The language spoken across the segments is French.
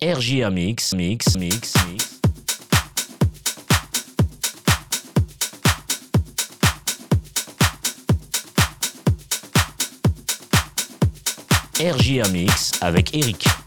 RJA Mix, Mix, Mix, Mix. RJA Mix avec Eric.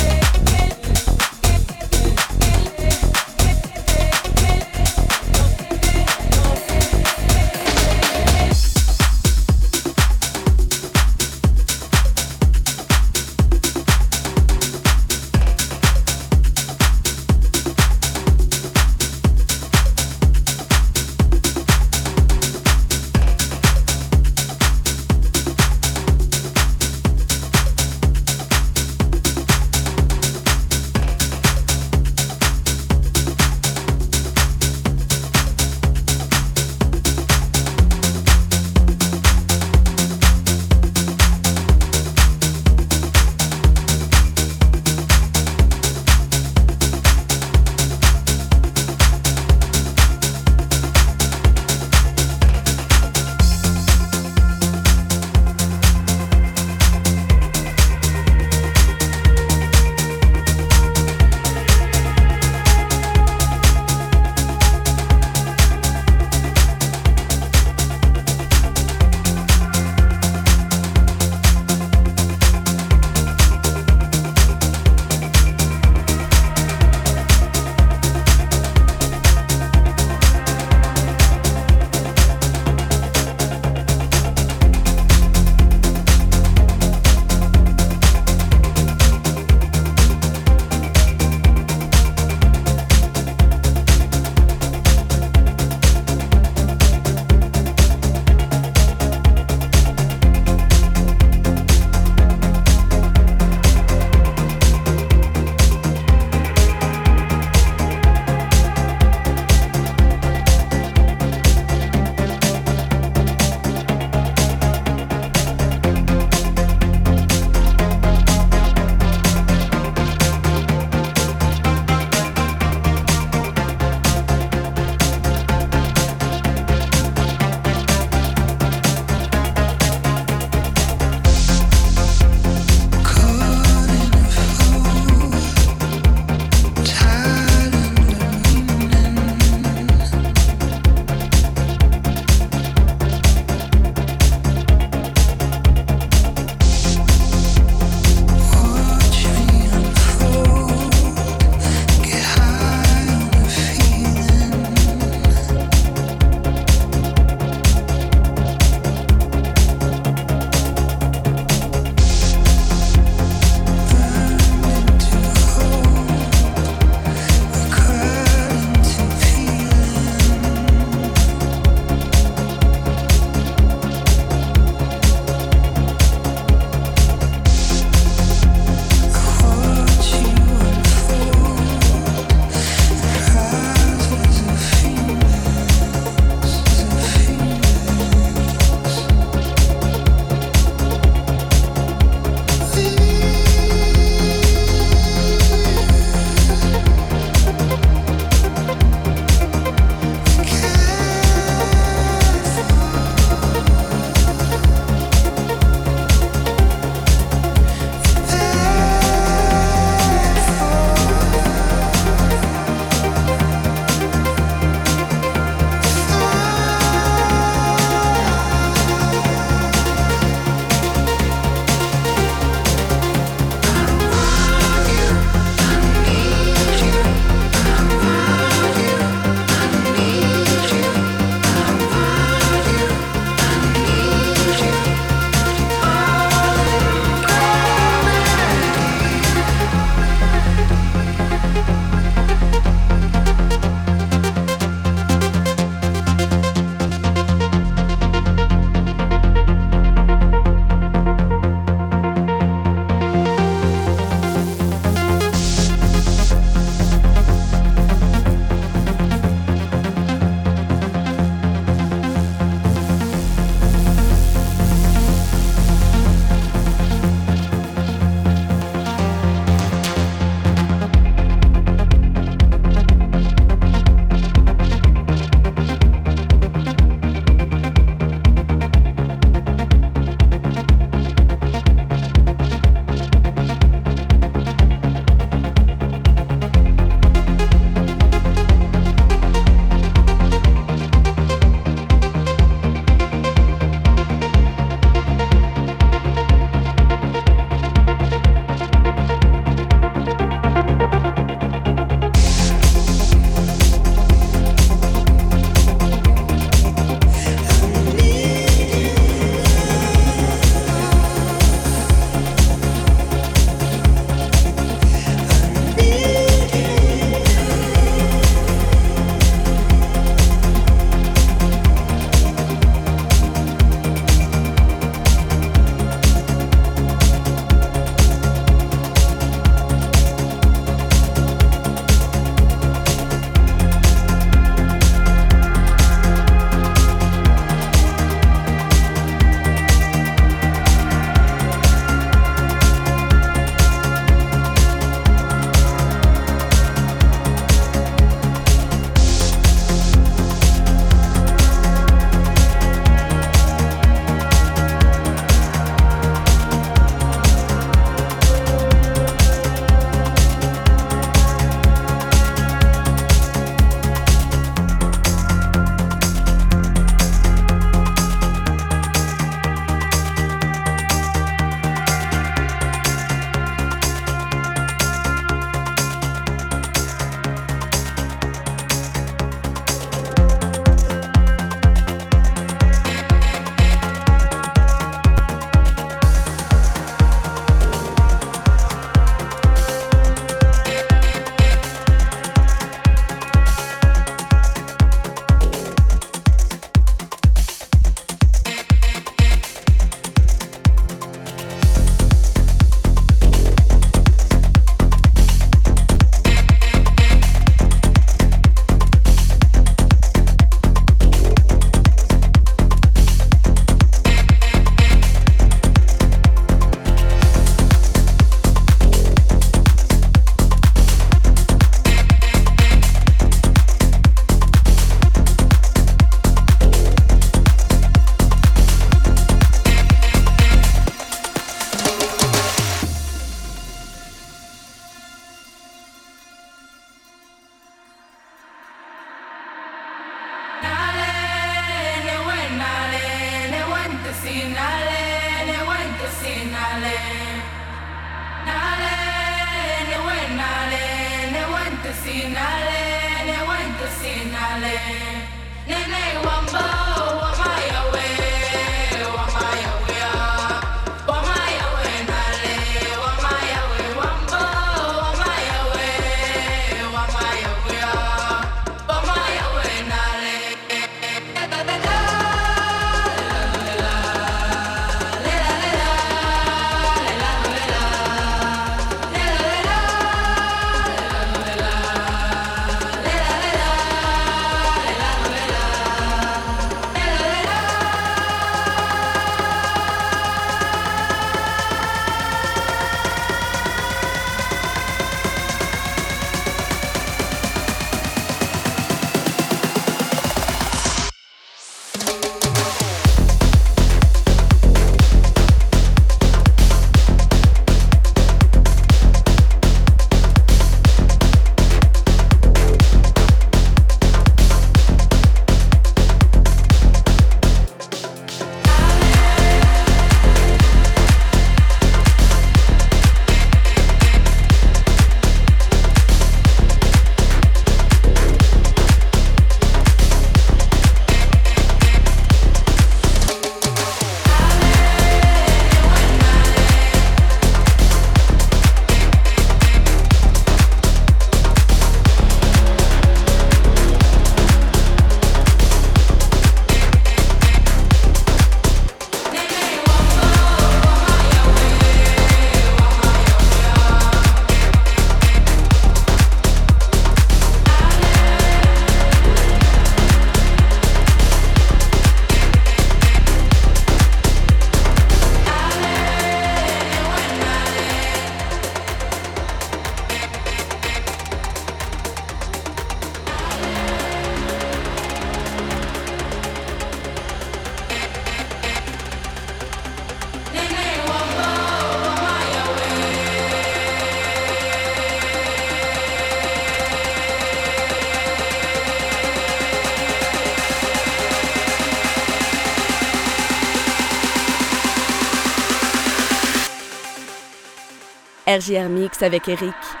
RJR Mix avec Eric.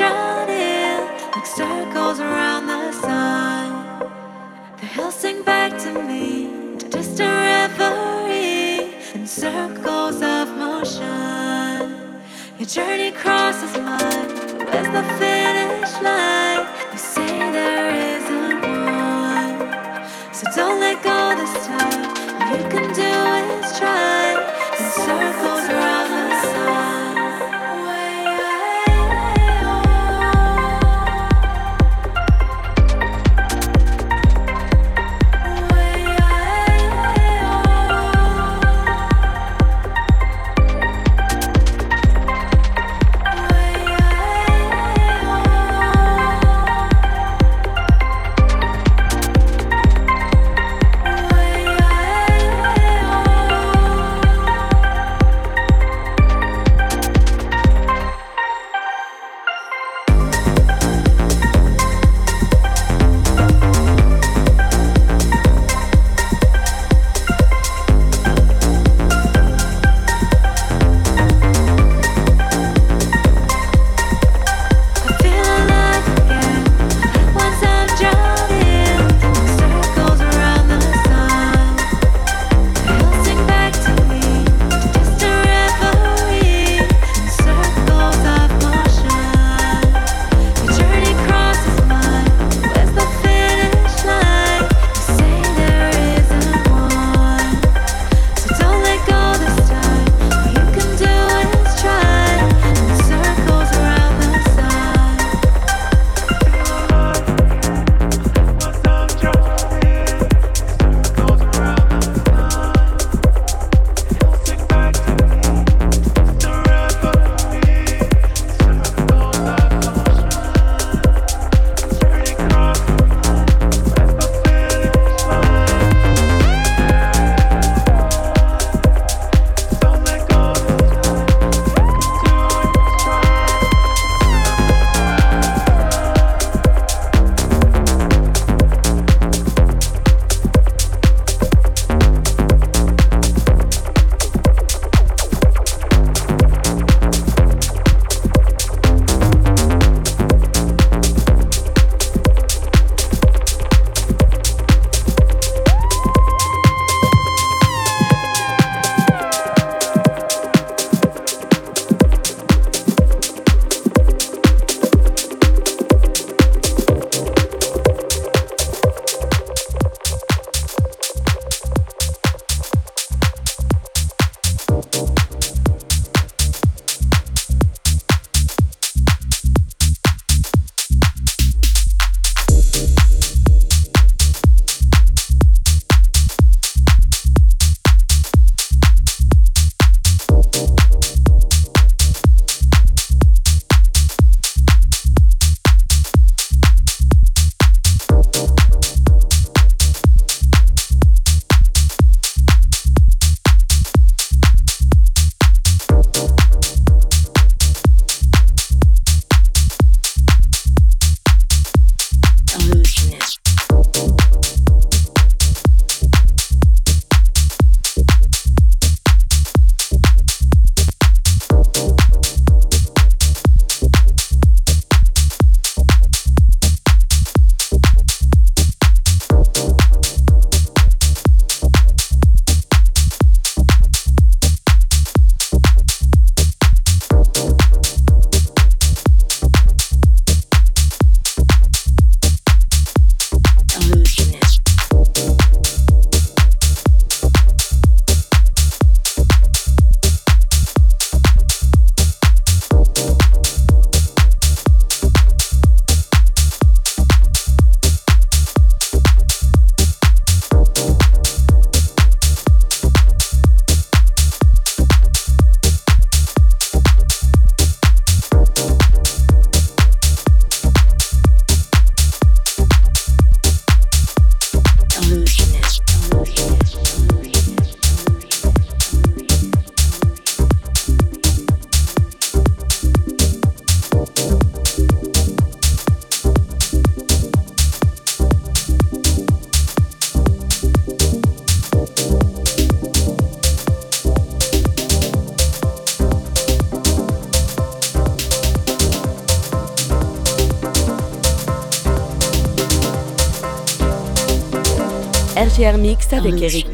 Drowning, like circles around the sun. The hills sing back to me, to distant reverie, in circles of motion. Your journey crosses mine, where's the finish line? Mix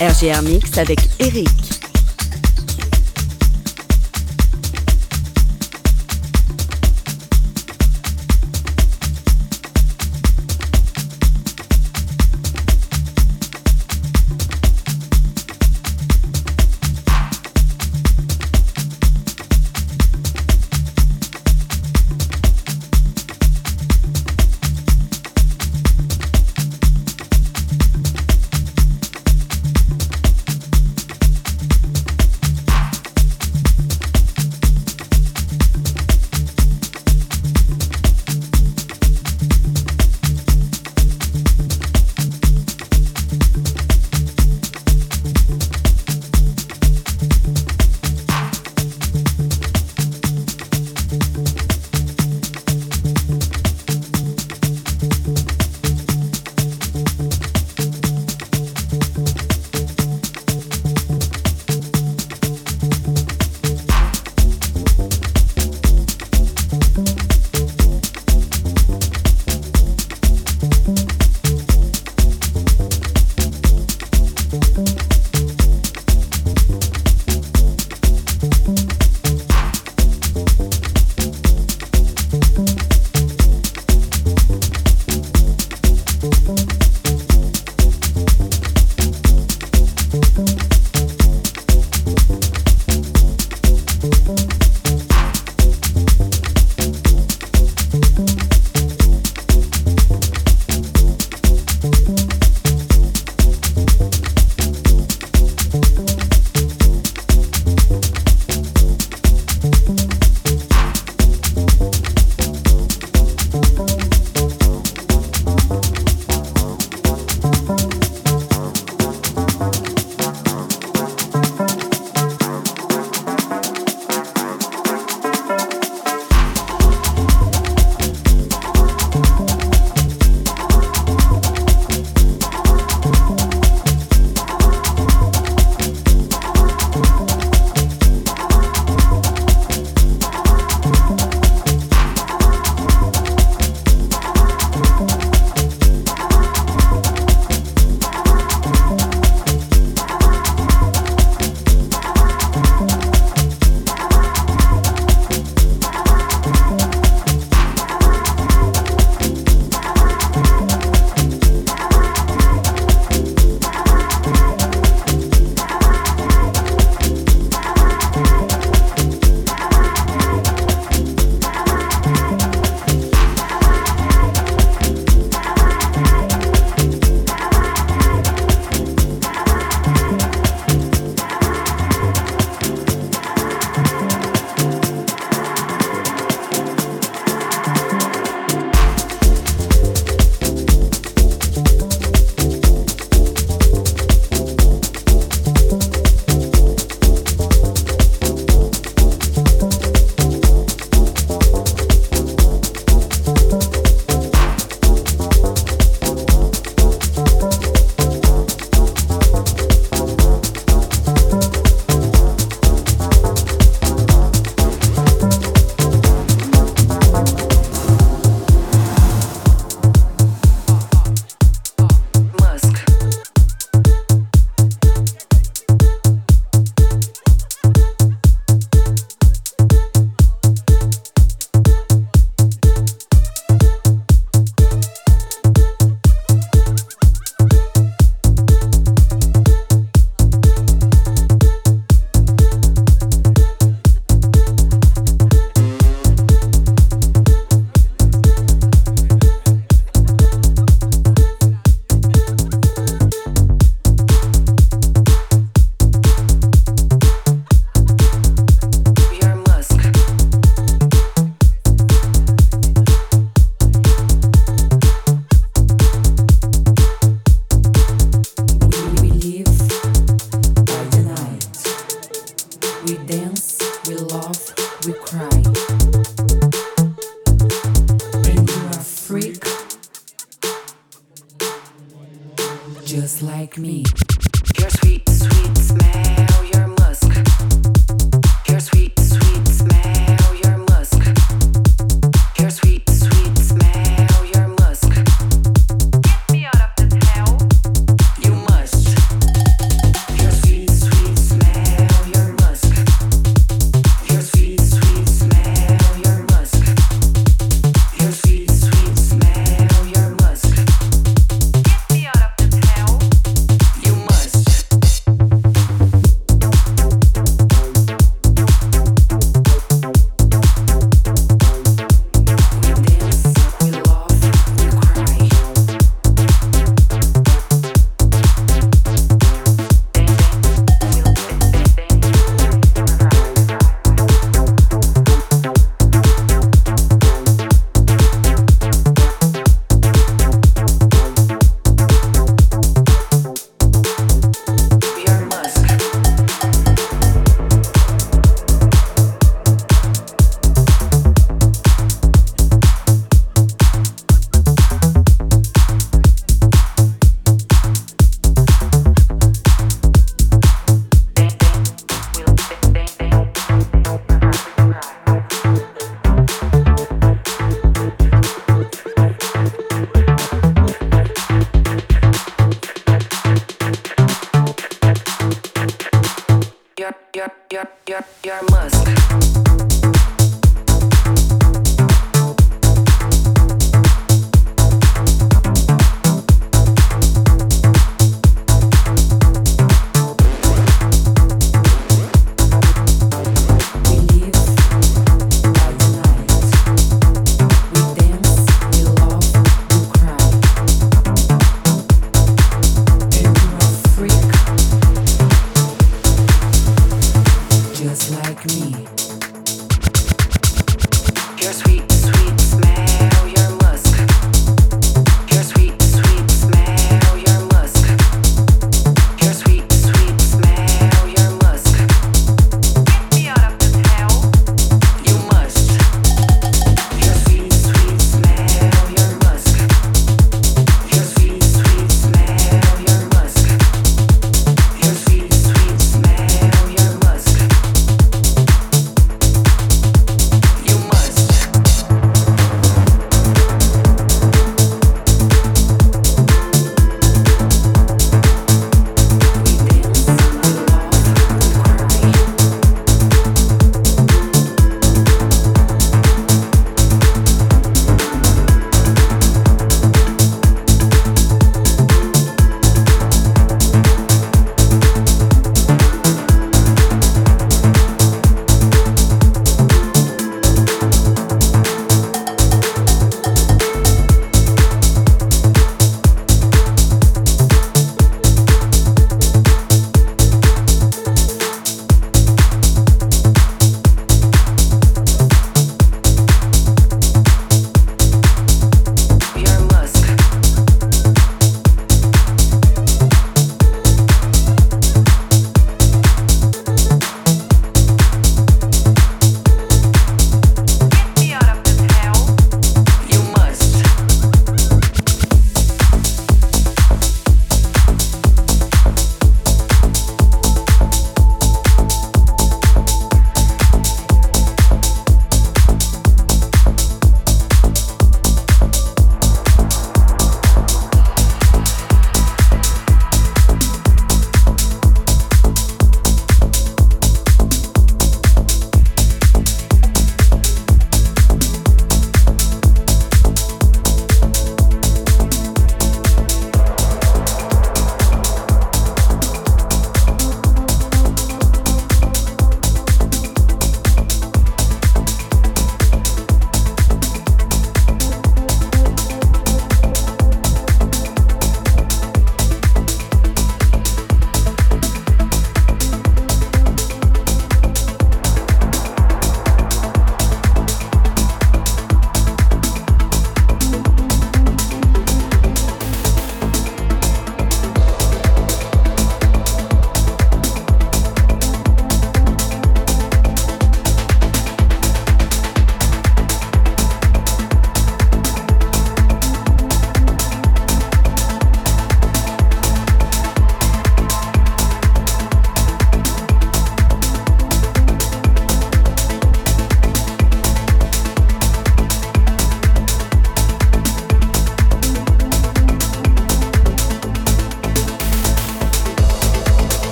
RGR Mix avec Eric.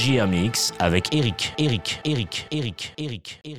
RJA Mix avec. Eric, Eric, Eric, Eric, Eric, Eric.